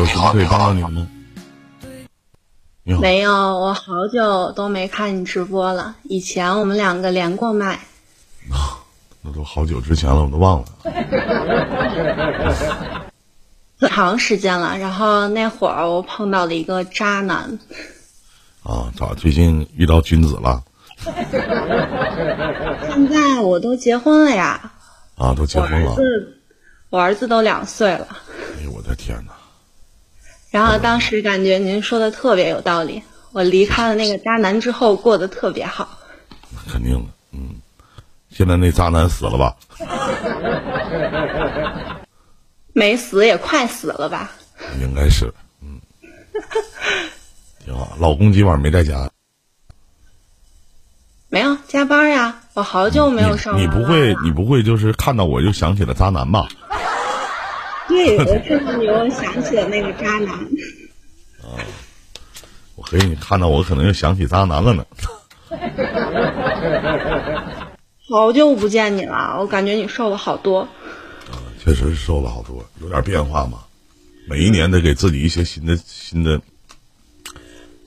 有什么可以帮到你的吗？你好，没有，我好久都没看你直播了。以前我们两个连过麦，那都好久之前了，我都忘了。很长时间了。然后那会儿我碰到了一个渣男，啊，咋最近遇到君子了？现在我都结婚了呀，啊，都结我儿婚了。子，我儿子都两岁了。哎呦我的天哪！然后当时感觉您说的特别有道理，我离开了那个渣男之后过得特别好。那肯定的，嗯。现在那渣男死了吧？没死也快死了吧？应该是，嗯，挺好。老公今晚没在家，没有加班呀，我好久没有上你。你不会，你不会就是看到我就想起了渣男吧？对，我看到你，我想起了那个渣男。啊我嘿，你看到我可能又想起渣男了呢。好久不见你了，我感觉你瘦了好多。确实是瘦了好多，有点变化嘛。每一年得给自己一些新的新的，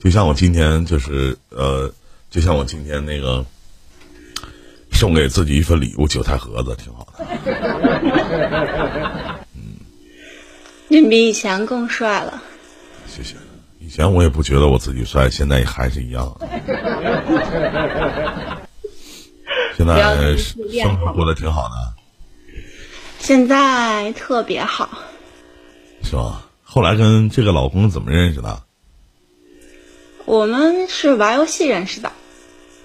就像我今天就是呃，就像我今天那个送给自己一份礼物，韭菜盒子，挺好的。您比以前更帅了。谢谢。以前我也不觉得我自己帅，现在还是一样。现在生活过得挺好的，现在特别好，是吧？后来跟这个老公怎么认识的？我们是玩游戏认识的。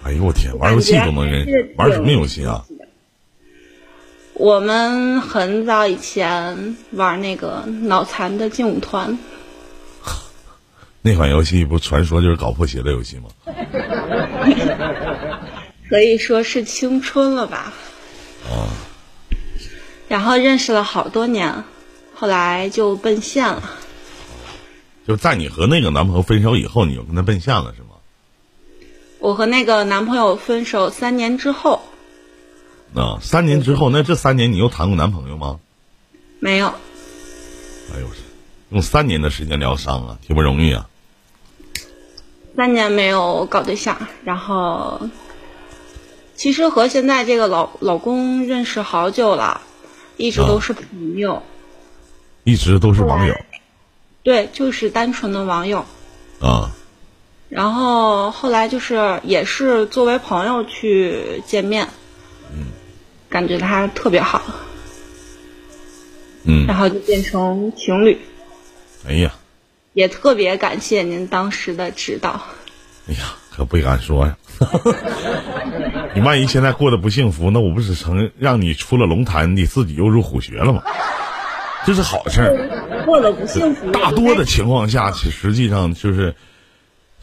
哎呦我天，玩游戏都能认识？玩什么游戏啊？？我们很早以前玩那个脑残的劲舞团，那款游戏不传说就是搞破鞋的游戏吗？可以说是青春了吧。啊，然后认识了好多年，后来就奔现了。就在你和那个男朋友分手以后，你就跟他奔现了是吗？我和那个男朋友分手三年之后，啊，三年之后，那这三年你又谈过男朋友吗？没有，哎呦，用三年的时间疗伤啊，挺不容易啊。三年没有搞对象，然后其实和现在这个老老公认识好久了，一直都是朋友，一直都是网友？对，就是单纯的网友。啊，然后后来就是也是作为朋友去见面，感觉他特别好，嗯，然后就变成情侣，哎呀，也特别感谢您当时的指导。哎呀，可不敢说呀。你万一现在过得不幸福，那我不是成让你出了龙潭，你自己又入虎穴了吗？这是好事儿。过得不幸福，大多的情况下，其实际上就是，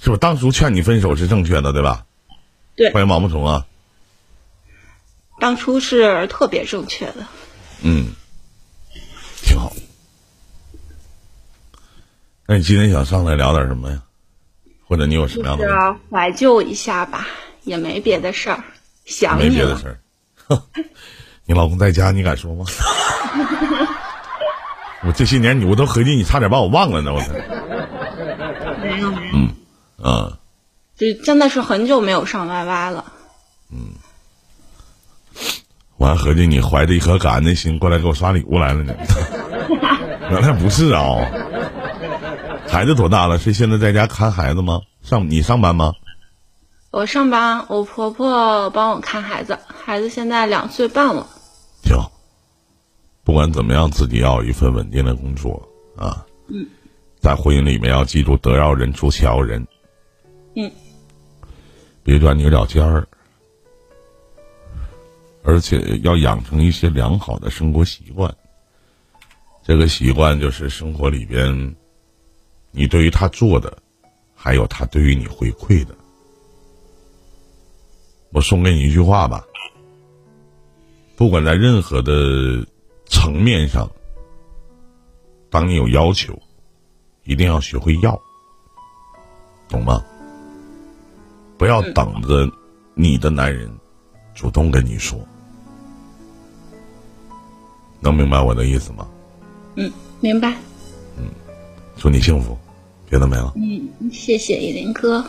是不？当初劝你分手是正确的，对吧？对欢迎毛毛虫啊，当初是特别正确的。嗯，挺好。那你今天想上来聊点什么呀？或者你有什么样就是的？怀旧一下吧，也没别的事儿，想没你了。别的事儿。你老公在家，你敢说吗？我这些年你我都合计你差点把我忘了呢，我操！没有没有，嗯啊，就真的是很久没有上 YY 了。我还合计你怀着一颗感恩的心过来给我刷礼物来了呢。原来不是啊、孩子多大了？是现在在家看孩子吗？上你上班吗？我上班，我婆婆帮我看孩子，孩子现在两岁半了。行。不管怎么样，自己要有一份稳定的工作啊。嗯。在婚姻里面要记住得饶人处且饶人。嗯。别钻牛角尖儿。而且要养成一些良好的生活习惯。这个习惯就是生活里边，你对于他做的，还有他对于你回馈的。我送给你一句话吧，不管在任何的层面上，当你有要求，一定要学会要，懂吗？不要等着你的男人主动跟你说，能明白我的意思吗？嗯，明白。嗯祝你幸福，别的没了。嗯，谢谢依林哥，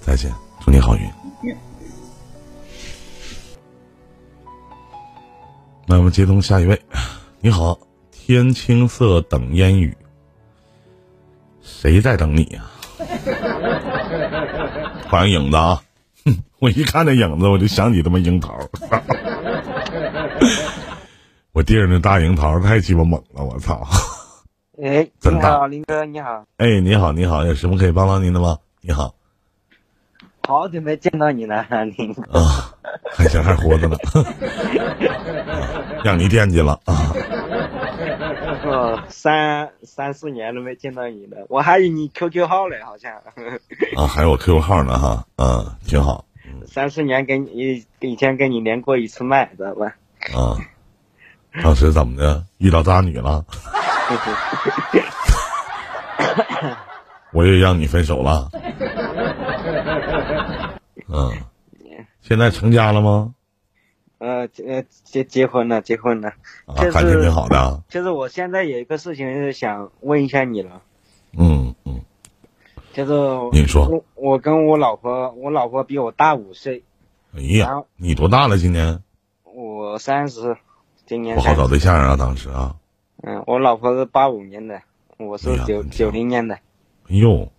再见，祝你好运。嗯那我们接通下一位，你好，天青色等烟雨，谁在等你呀、欢迎影子啊！哼，我一看那影子，我就想起他妈樱桃。我弟儿那大樱桃太鸡巴猛了，我操！哎，你好，林哥，你好，哎，你好，你好，有什么可以帮到您的吗？你好，好久没见到你了，林哥。啊，还行，还活着呢，啊让你惦记了啊！哦，三三四年都没见到你了，我还有你 QQ 号嘞，好像啊，还有我 QQ 号呢哈，嗯，挺好三四年跟你以前跟你连过一次麦，知道吧？啊。当时怎么的？遇到渣女了？我也让你分手了？嗯，现在成家了吗？呃结，结结婚了，结婚了。啊就，是感情挺好的啊。就是我现在有一个事情是想问一下你了，嗯嗯，就是你说我我跟我老婆，我老婆比我大五岁，哎呀，你多大了？今年我三十，今年不好找对象啊，当时啊。嗯，我老婆是八五年的，我是九九零年的。哎呦，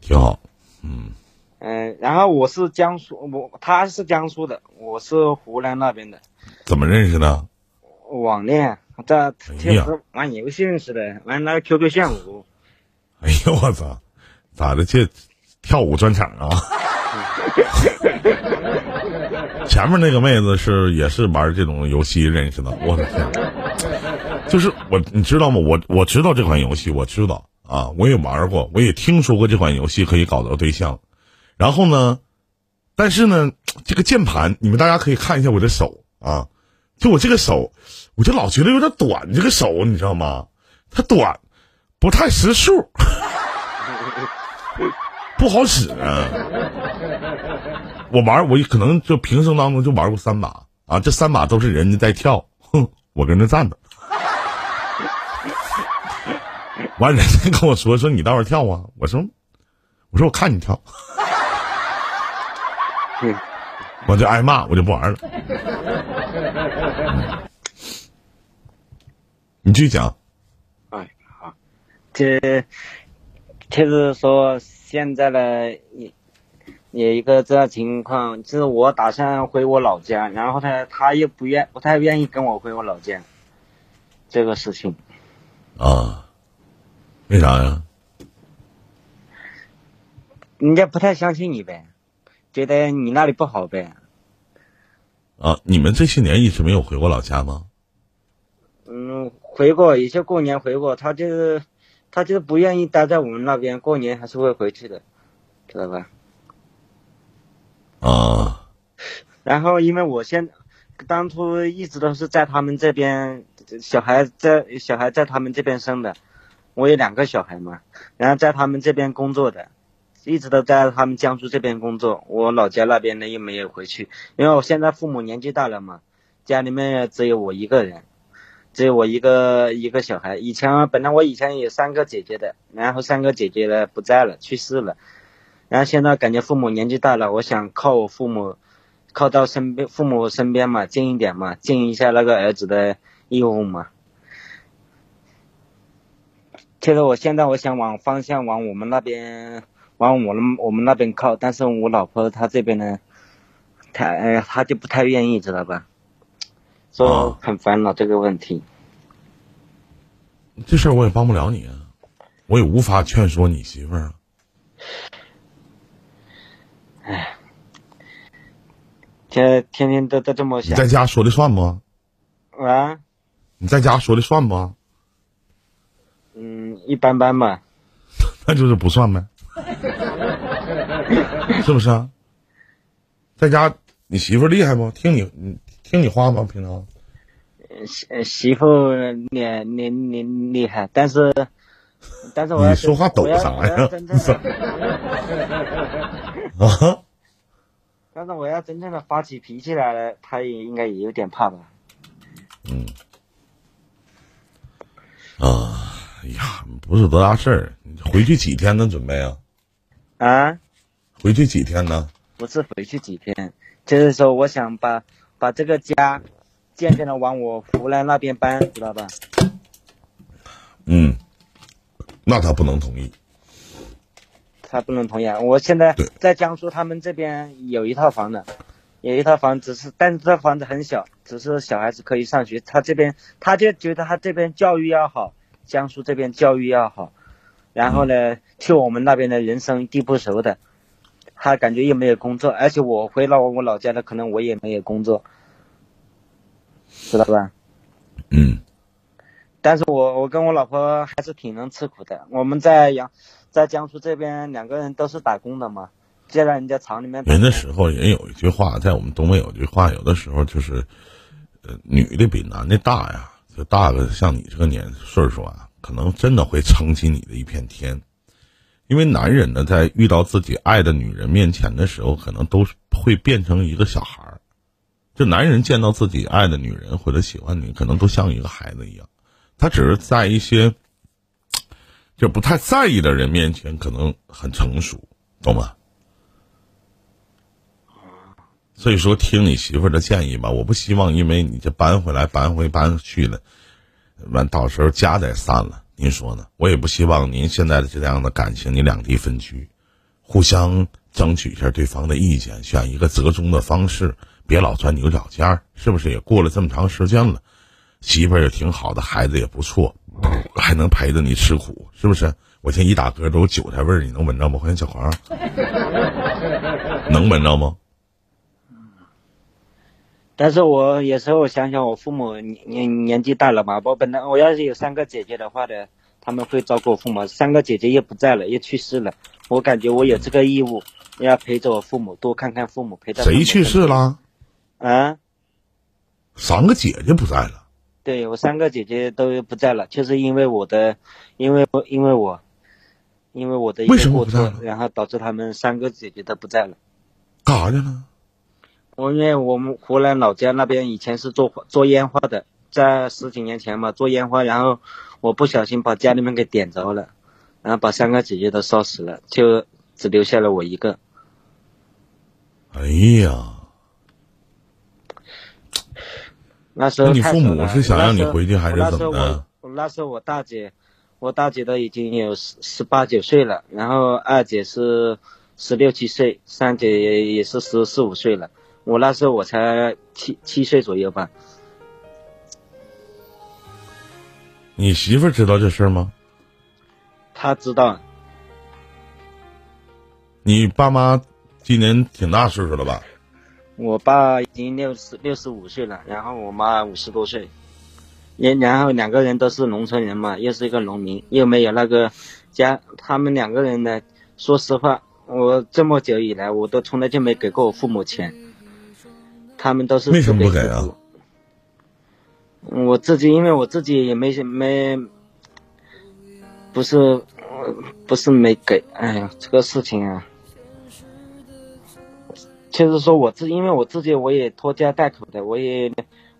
挺好。嗯嗯，然后我是江苏，我他是江苏的，我是湖南那边的，怎么认识的？网恋，在哎呀就是玩游戏认识的，玩那个 QQ 炫舞。哎呦我操，咋的？这跳舞专场啊？前面那个妹子是也是玩这种游戏认识的，我的天！就是我，你知道吗？我我知道这款游戏，我知道啊，我也玩过，我也听说过这款游戏可以搞到对象。然后呢，但是呢，这个键盘，你们大家可以看一下我的手啊，就我这个手，我就老觉得有点短，这个手你知道吗？它短，不太识数。不好使啊！我玩我可能就平生当中就玩过三把啊，这三把都是人家在跳，哼，我跟着站着。完，人家跟我说说你倒是跳啊，我说我说我看你跳，我就挨骂，我就不玩了。你继续讲，哎，好，这就是说现在呢，有一个这样情况，就是我打算回我老家，然后他他又不愿不太愿意跟我回我老家，这个事情。啊，为啥呀？人家不太相信你呗，觉得你那里不好呗。啊，你们这些年一直没有回过老家吗？嗯，回过，有些过年回过，他就是他就是不愿意待在我们那边，过年还是会回去的，知道吧？啊，然后因为我现当初一直都是在他们这边，小孩在小孩在他们这边生的，我有两个小孩嘛，然后在他们这边工作的，一直都在他们江苏这边工作，我老家那边呢又没有回去，因为我现在父母年纪大了嘛，家里面只有我一个人，只有我一个一个小孩。以前本来我以前有三个姐姐的，然后三个姐姐呢不在了，去世了，然后现在感觉父母年纪大了，我想靠我父母。靠到身边父母身边嘛，近一点嘛，尽一下那个儿子的义务嘛。其实我现在我想往方向往我们那边，往我们我们那边靠，但是我老婆她这边呢，她哎呀，她就不太愿意，知道吧？所以哦很烦恼这个问题。这事儿我也帮不了你啊，我也无法劝说你媳妇儿啊。这天天天都都这么想你在家说的算不？啊，你在家说的算不？嗯，一般般吧。那就是不算呗，是不是啊？在家你媳妇厉害不？听你你听你话吗？平常媳呃媳妇厉厉厉厉害，但是但是我你说话抖啥呀 啊，但是我要真正的发起脾气来了，他也应该也有点怕吧。嗯哎呀，不是多大事儿。你回去几天呢？准备啊？啊，回去几天呢？不是回去几天，就是说我想把把这个家渐渐的往我湖南那边搬，知道吧？嗯，那他不能同意。他不能同意啊！我现在在江苏，他们这边有一套房的，有一套房只是，但是这房子很小，只是小孩子可以上学。他这边他就觉得他这边教育要好，江苏这边教育要好，然后呢，去我们那边的人生地不熟的，他感觉又没有工作，而且我回到我老家了，可能我也没有工作，知道吧？嗯，但是我我跟我老婆还是挺能吃苦的。我们在阳在江苏这边两个人都是打工的嘛，就在人家厂里面。人那时候人有一句话，在我们东北有句话，有的时候就是，呃，女的比男的大呀，就大个像你这个年岁数啊，可能真的会撑起你的一片天。因为男人呢，在遇到自己爱的女人面前的时候，可能都会变成一个小孩儿。就男人见到自己爱的女人或者喜欢你，可能都像一个孩子一样。他只是在一些就不太在意的人面前，可能很成熟，懂吗？所以说，听你媳妇儿的建议吧，我不希望因为你这搬回来、搬回搬去了，完到时候家再散了，您说呢？我也不希望您现在的这样的感情，你两地分居，互相争取一下对方的意见，选一个折中的方式，别老钻牛角尖儿，是不是？也过了这么长时间了，媳妇儿也挺好的，孩子也不错，还能陪着你吃苦，是不是？我现在一打嗝都有韭菜味儿，你能闻着吗？欢迎小黄，能闻着吗？但是我有时候想想，我父母年年年纪大了嘛，我本来我要是有三个姐姐的话的，他们会照顾我父母。三个姐姐又不在了，又去世了，我感觉我有这个义务，要陪着我父母，多看看父母，陪着谁去世？了？啊，三个姐姐不在了。对我三个姐姐都不在了，就是因为我的，因为我因为我，因为我的一个过错然后导致他们三个姐姐都不在了。干啥去了？我因为我们湖南老家那边以前是做做烟花的，在十几年前嘛做烟花，然后我不小心把家里面给点着了，然后把三个姐姐都烧死了，就只留下了我一个。哎呀，那时候那你父母是想让你回去还是怎么的我我那时候我大姐，我大姐都已经有十十八九岁了，然后二姐是十六七岁，三姐也也是十四五岁了。我那时候我才七七岁左右吧。你媳妇知道这事儿吗？她知道，你爸妈今年挺大岁数了吧？我爸已经六十六十五岁了，然后我妈五十多岁，也然后两个人都是农村人嘛，又是一个农民，又没有那个家，他们两个人呢，说实话，我这么久以来，我都从来就没给过我父母钱，他们都是为什么不给啊？我自己，因为我自己也没没，不是，呃不是没给，哎呀，这个事情啊。就是说我自，因为我自己我也拖家带口的，我也，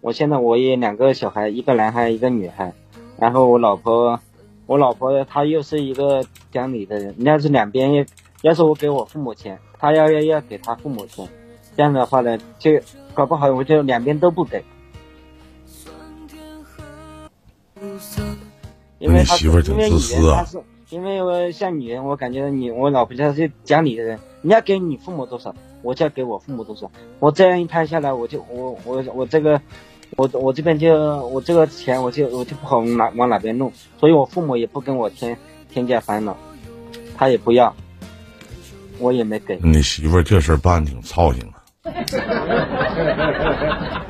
我现在我也两个小孩，一个男孩一个女孩，然后我老婆，我老婆她又是一个讲理的人，要是两边要，要是我给我父母钱，她要要要给她父母钱，这样的话呢，就搞不好我就两边都不给，因为她你媳妇儿挺因为自私啊女人她是，因为我像女人，我感觉你我老婆她是讲理的人，你要给你父母多少，我就要给我父母多少。我这样一拍下来，我就我我我这个，我我这边就我这个钱我就我就不好往哪往哪边弄，所以我父母也不跟我添添加烦恼，他也不要，我也没给。你媳妇儿这事儿办挺操心啊。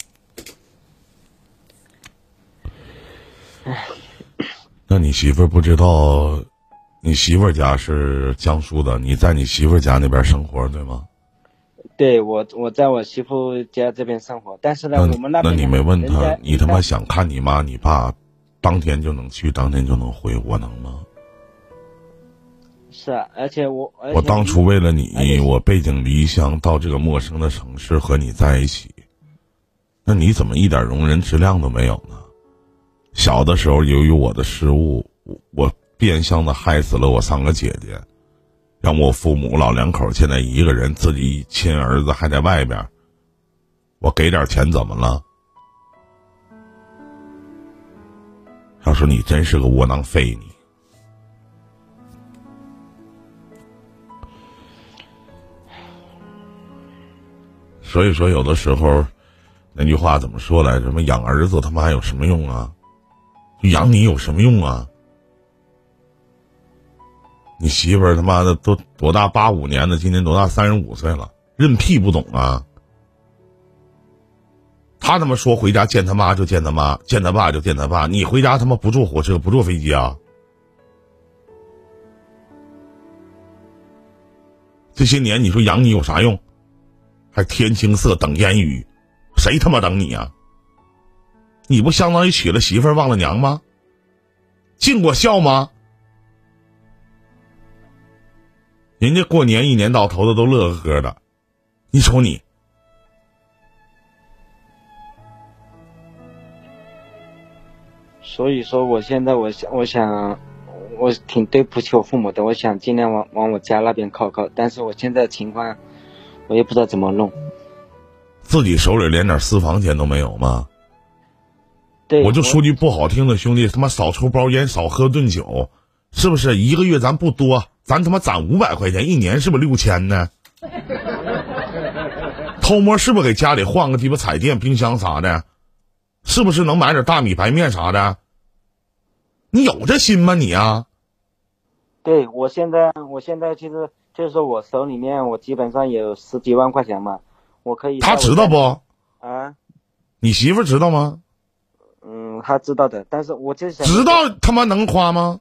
那你媳妇儿不知道，你媳妇儿家是江苏的，你在你媳妇家那边生活对吗？对我我在我媳妇家这边生活，但是呢，那那我们边你没问他，你他妈想看你妈你爸，当天就能去，当天就能回，我能吗？是啊，而且我我当初为了你，我背井离乡到这个陌生的城市和你在一起，那你怎么一点容人之量都没有呢？小的时候，由于我的失误，我我变相的害死了我三个姐姐，让我父母老两口现在一个人，自己亲儿子还在外边，我给点钱怎么了？要说你真是个窝囊废，你。所以说，有的时候，那句话怎么说来？什么养儿子他妈有什么用啊？养你有什么用啊？你媳妇儿他妈的都多大？八五年的，今年多大？三十五岁了，认屁不懂啊！他他妈说回家见他妈就见他妈，见他爸就见他爸。你回家他妈不坐火车不坐飞机啊？这些年你说养你有啥用？还天青色等烟雨，谁他妈等你呀？你不相当于娶了媳妇忘了娘吗？尽过孝吗？人家过年一年到头的都乐呵呵的，你瞅你。所以说，我现在我想，我想，我挺对不起我父母的。我想尽量往往我家那边靠靠，但是我现在情况。我也不知道怎么弄，自己手里连点私房钱都没有吗？对，我就说句不好听的，兄弟，他妈少抽包烟，少喝顿酒，是不是？一个月咱不多，咱他妈攒五百块钱，一年是不是六千呢？偷摸是不是给家里换个鸡巴彩电、冰箱啥的？是不是能买点大米白面啥的？你有这心吗你啊？对我现在，我现在其实。就是我手里面，我基本上有十几万块钱嘛，我可以。他知道不？啊？你媳妇知道吗？嗯，他知道的，但是我就想。知道他妈能花吗？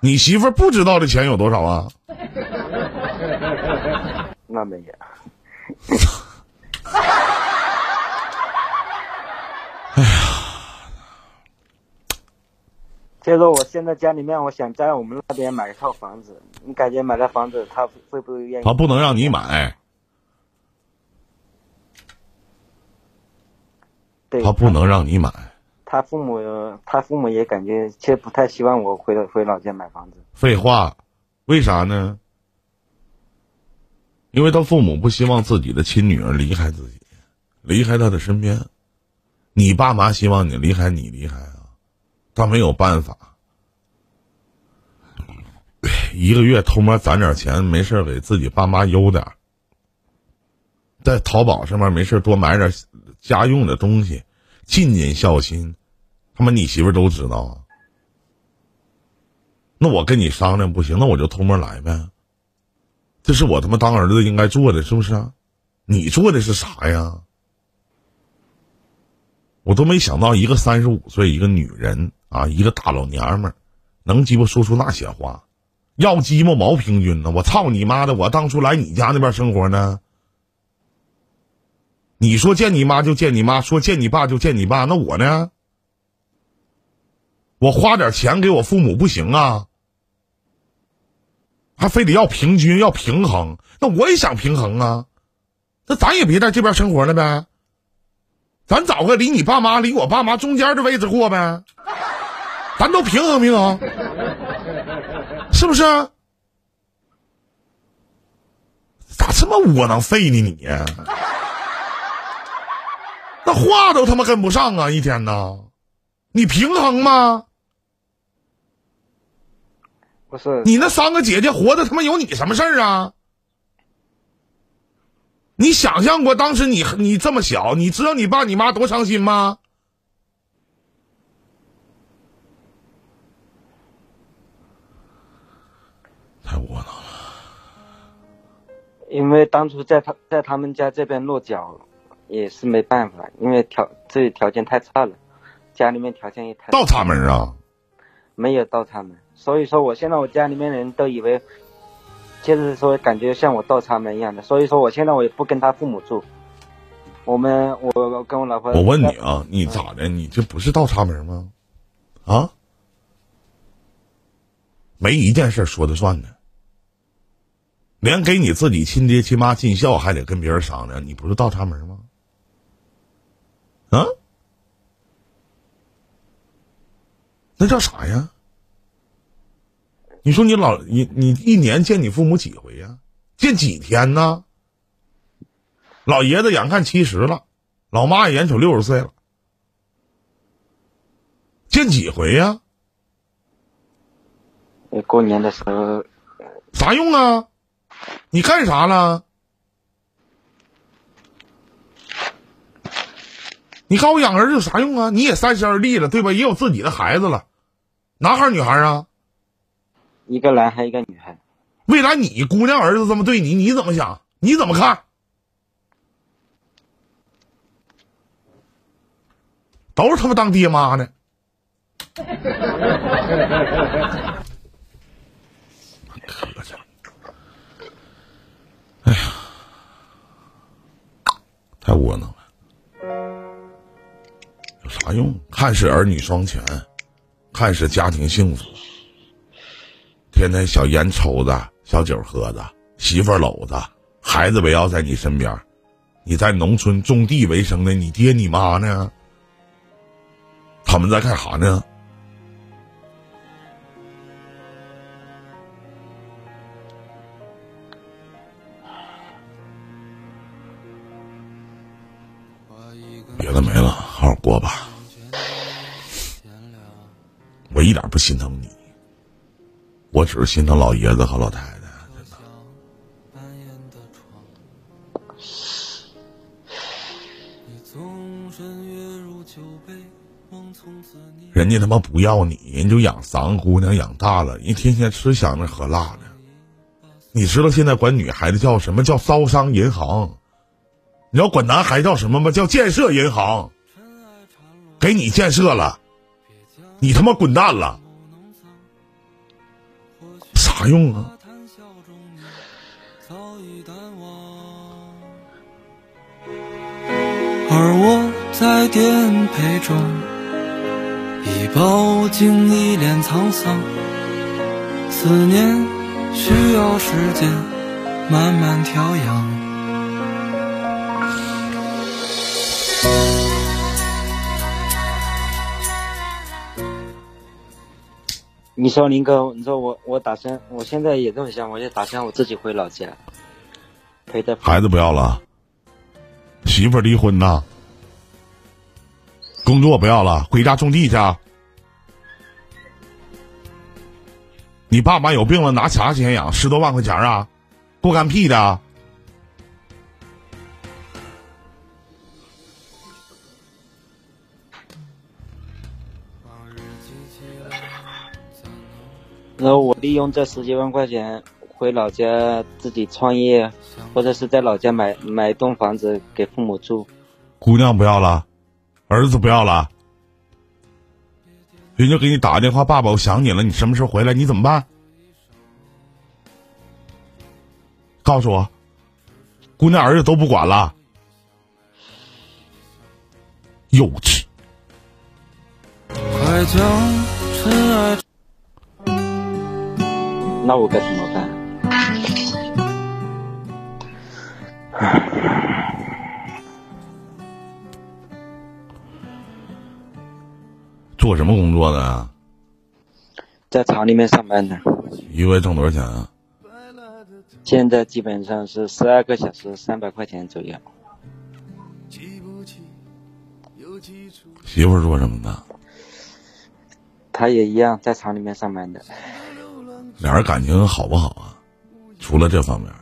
你媳妇不知道的钱有多少啊？那没有。哎呀。所以说，我现在家里面，我想在我们那边买一套房子。你感觉买了房子，他会不会愿意？他不能让你买。对。他不能让你买。他父母，他父母也感觉，其实不太希望我回回老家买房子。废话，为啥呢？因为他父母不希望自己的亲女儿离开自己，离开他的身边。你爸妈希望你离开，你离开啊。他没有办法，一个月偷摸攒点钱，没事给自己爸妈邮点在淘宝上面没事多买点家用的东西，尽尽孝心。他妈你媳妇都知道啊。那我跟你商量不行，那我就偷摸来呗。这是我他妈当儿子应该做的，是不是？你做的是啥呀？我都没想到，一个三十五岁一个女人。啊，一个大老娘们，能鸡巴说出那些话，要鸡巴毛平均呢？我操你妈的！我当初来你家那边生活呢，你说见你妈就见你妈，说见你爸就见你爸，那我呢？我花点钱给我父母不行啊？还非得要平均要平衡？那我也想平衡啊，那咱也别在这边生活了呗，咱找个离你爸妈、离我爸妈中间的位置过呗。咱都平衡平衡，是不是？咋这么窝囊废呢？你那话都他妈跟不上啊！一天呢，你平衡吗？不是，你那三个姐姐活的他妈有你什么事儿啊？你想象过当时你你这么小，你知道你爸你妈多伤心吗？太窝囊了，因为当初在他在他们家这边落脚，也是没办法，因为条这里条件太差了，家里面条件也太倒插门啊，没有倒插门，所以说我现在我家里面人都以为，就是说感觉像我倒插门一样的，所以说我现在我也不跟他父母住，我们我跟我老婆，我问你啊，你咋的？你这不是倒插门吗？啊？没一件事说的算的。连给你自己亲爹亲妈尽孝还得跟别人商量，你不是倒插门吗？啊？那叫啥呀？你说你老你你一年见你父母几回呀？见几天呢？老爷子眼看七十了，老妈也眼瞅六十岁了，见几回呀？过年的时候，啥用啊？你干啥了？你告诉我养儿子有啥用啊？你也三十而立了，对吧？也有自己的孩子了，男孩女孩啊？一个男孩，一个女孩。未来你姑娘儿子这么对你，你怎么想？你怎么看？都是他妈当爹妈的。哎呀，太窝囊了。有啥用？看是儿女双全，看是家庭幸福。天天小烟抽着，小酒喝着，媳妇搂着，孩子围绕在你身边。你在农村种地为生的，你爹你妈呢？他们在干啥呢？别的没了，好好过吧。我一点不心疼你，我只是心疼老爷子和老太太。真的，人家他妈不要你，人就养三个姑娘养大了，人天天吃香的喝辣的。你知道现在管女孩子叫什么叫招商银行？你要管男孩叫什么吗？叫建设银行。给你建设了，你他妈滚蛋了，啥用啊？而我在颠沛中，已饱经一脸沧桑。思念需要时间慢慢调养。你说林哥，你说我我打算，我现在也这么想，我就打算我自己回老家，陪着孩子不要了，媳妇离婚呐，工作不要了，回家种地去。你爸妈有病了，拿啥钱养？十多万块钱啊，不干屁的！然后我利用这十几万块钱回老家自己创业，或者是在老家买买一栋房子给父母住。姑娘不要了，儿子不要了，人家给你打个电话，爸爸，我想你了，你什么时候回来？你怎么办？告诉我，姑娘儿子都不管了，幼稚。快将尘埃。那我该怎么办？做什么工作的啊？在厂里面上班的。一个月挣多少钱啊？现在基本上是十二个小时，三百块钱左右。媳妇做什么的？她也一样，在厂里面上班的。俩人感情好不好啊？除了这方面，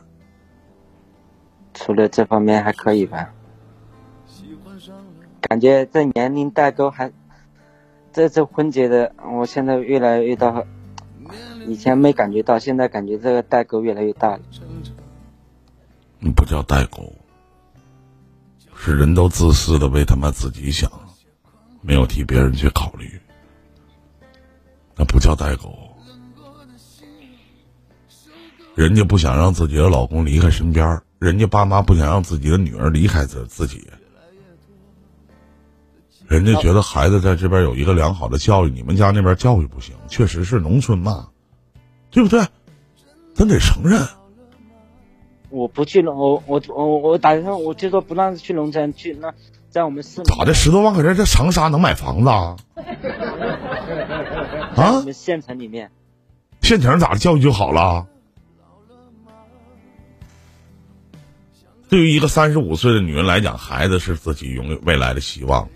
除了这方面还可以吧。感觉这年龄代沟还，这次婚结的，我现在越来越到，以前没感觉到，现在感觉这个代沟越来越大了。不叫代沟，是人都自私的为他妈自己想，没有替别人去考虑，那不叫代沟。人家不想让自己的老公离开身边，人家爸妈不想让自己的女儿离开自自己，人家觉得孩子在这边有一个良好的教育，你们家那边教育不行，确实是农村嘛，对不对？咱得承认。我不去农，我我我我打算，我就说不让去农村去，那在我们市咋的？十多万块钱在长沙能买房子啊？啊？们县城里面，县城咋的？教育就好了？对于一个三十五岁的女人来讲，孩子是自己永未来的希望。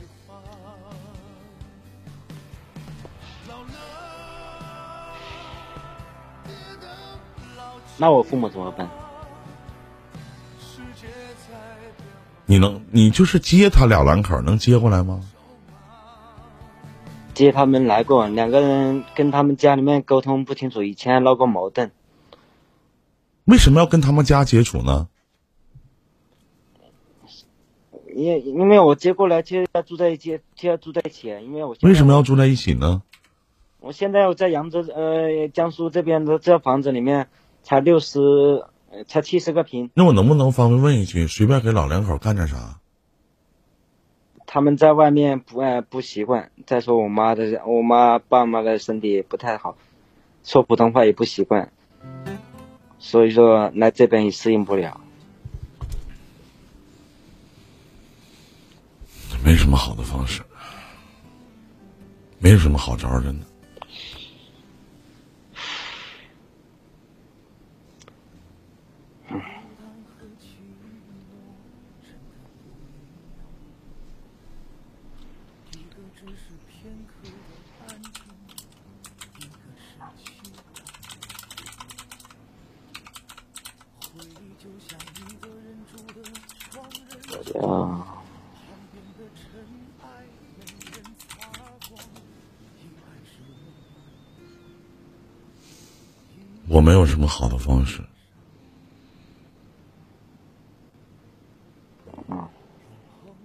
那我父母怎么办？你能，你就是接他俩两口，能接过来吗？接他们来过，两个人跟他们家里面沟通不清楚，以前还闹过矛盾。为什么要跟他们家接触呢？因因为我接过来就要住在一起，就要住在一起，因为我为什么要住在一起呢？我现在我在扬州呃江苏这边的这房子里面才六十，呃才七十个平，那我能不能方便问一句，随便给老两口干点啥？他们在外面不呃不习惯。再说我妈的，我妈爸妈的身体不太好，说普通话也不习惯，所以说来这边也适应不了。没什么好的方式，没有什么好招儿，真的。啊、没有什么好的方式。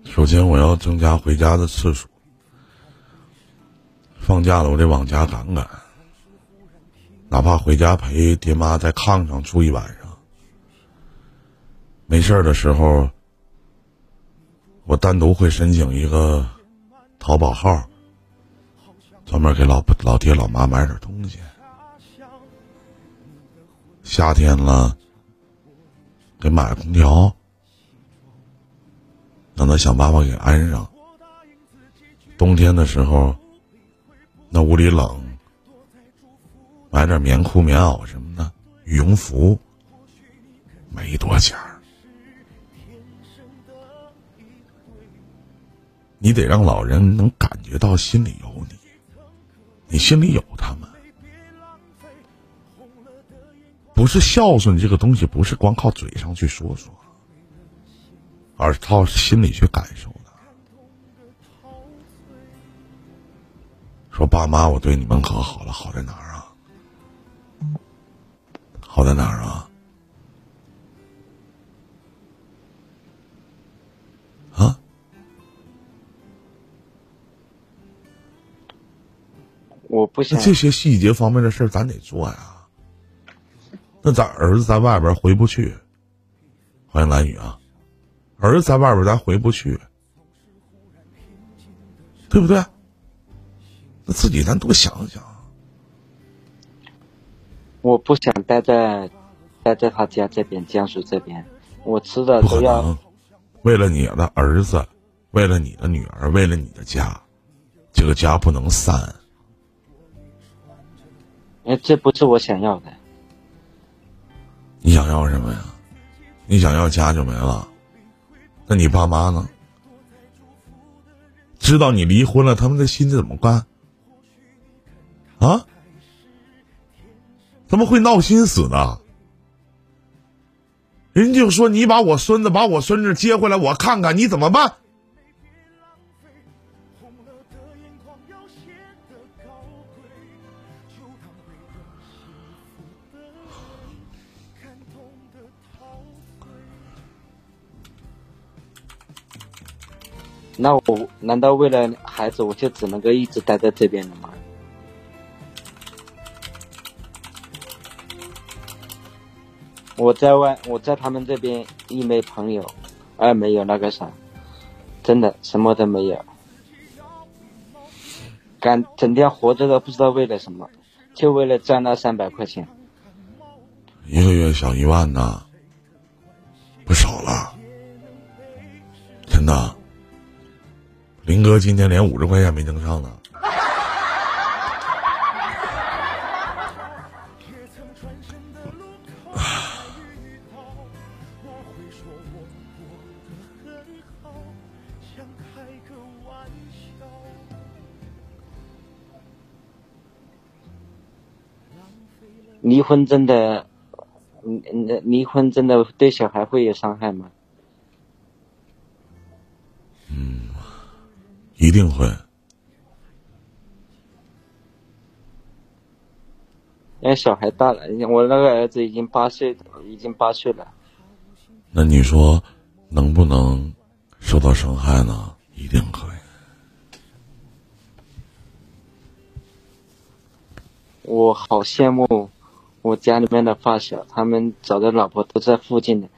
首先，我要增加回家的次数。放假了，我得往家赶赶，哪怕回家陪爹妈在炕上住一晚上。没事儿的时候，我单独会申请一个淘宝号，专门给老老爹老妈买点东西。夏天了，给买个空调，让他想办法给安上。冬天的时候，那屋里冷，买点棉裤、棉袄什么的，羽绒服，没多钱儿。你得让老人能感觉到心里有你，你心里有他们。不是孝顺这个东西，不是光靠嘴上去说说，而是靠心里去感受的。说爸妈，我对你们可好了，好在哪儿啊？好在哪儿啊？啊？我不想那这些细节方面的事儿，咱得做呀。那咱儿子在外边回不去，欢迎蓝雨啊！儿子在外边咱回不去，对不对？那自己咱多想想。我不想待在待在他家这边，江苏这边，我吃的都要，为了你的儿子，为了你的女儿，为了你的家，这个家不能散。哎，这不是我想要的。你想要什么呀？你想要家就没了？那你爸妈呢？知道你离婚了，他们的心怎么办？啊？他们会闹心死的。人就说你把我孙子把我孙子接回来，我看看你怎么办？那我难道为了孩子，我就只能够一直待在这边了吗？我在外，我在他们这边一没朋友，二没有那个啥，真的什么都没有，感整天活着都不知道为了什么，就为了赚那三百块钱。一个月小一万呢，不少了。真的，林哥今天连五十块钱没挣上呢。离婚真的，嗯嗯，离婚真的对小孩会有伤害吗？定会。因为小孩大了，我那个儿子已经八岁，已经八岁了。那你说，能不能受到伤害呢？一定可以。我好羡慕我家里面的发小，他们找的老婆都在附近的，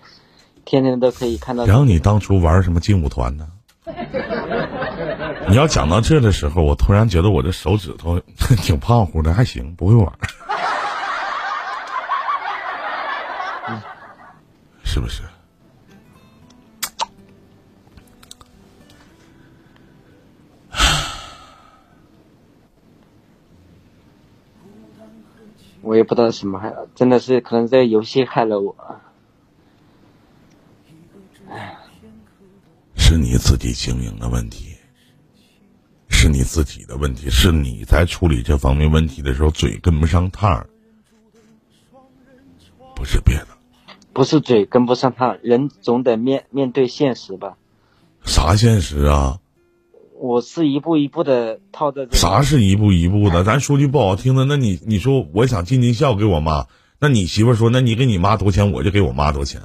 天天都可以看到。然后你当初玩什么劲舞团呢？你要讲到这的时候，我突然觉得我这手指头 挺胖乎的，还行，不会玩，是不是？我也不知道什么害，真的是可能这个游戏害了我。是你自己经营的问题，是你自己的问题，是你在处理这方面问题的时候嘴跟不上趟儿，不是别的。不是嘴跟不上趟，人总得面面对现实吧。啥现实啊？我是一步一步的套着这。啥是一步一步的？咱说句不好听的，那你你说我想尽尽孝给我妈，那你媳妇说，那你给你妈多少钱，我就给我妈多少钱。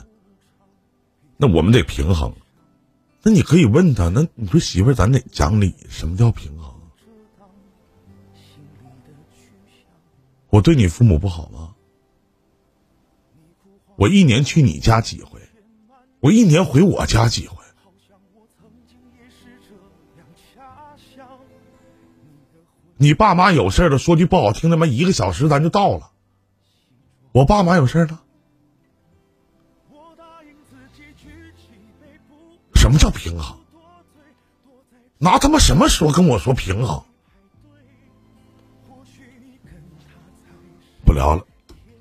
那我们得平衡。那你可以问他，那你说媳妇儿咱得讲理，什么叫平衡？我对你父母不好吗？我一年去你家几回？我一年回我家几回？你爸妈有事儿了，说句不好听的，妈一个小时咱就到了。我爸妈有事儿了，什么叫平衡？拿他妈什么说跟我说平衡？不聊了，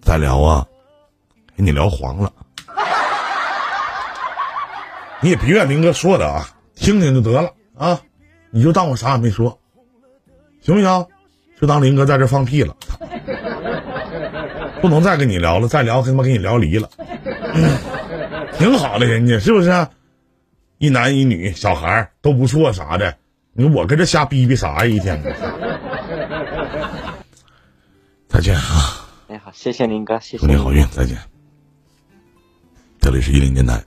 再聊啊，给你聊黄了。你也别怨林哥说的啊，听听就得了啊，你就当我啥也没说。行不行？就当林哥在这放屁了，不能再跟你聊了，再聊他妈给你聊离了。挺好的，人家是不是？一男一女，小孩都不错啥的。你说我跟这瞎逼逼啥呀？一天。再见啊！哎好，谢谢林哥，谢谢。祝你好运，再见。这里是一零电台。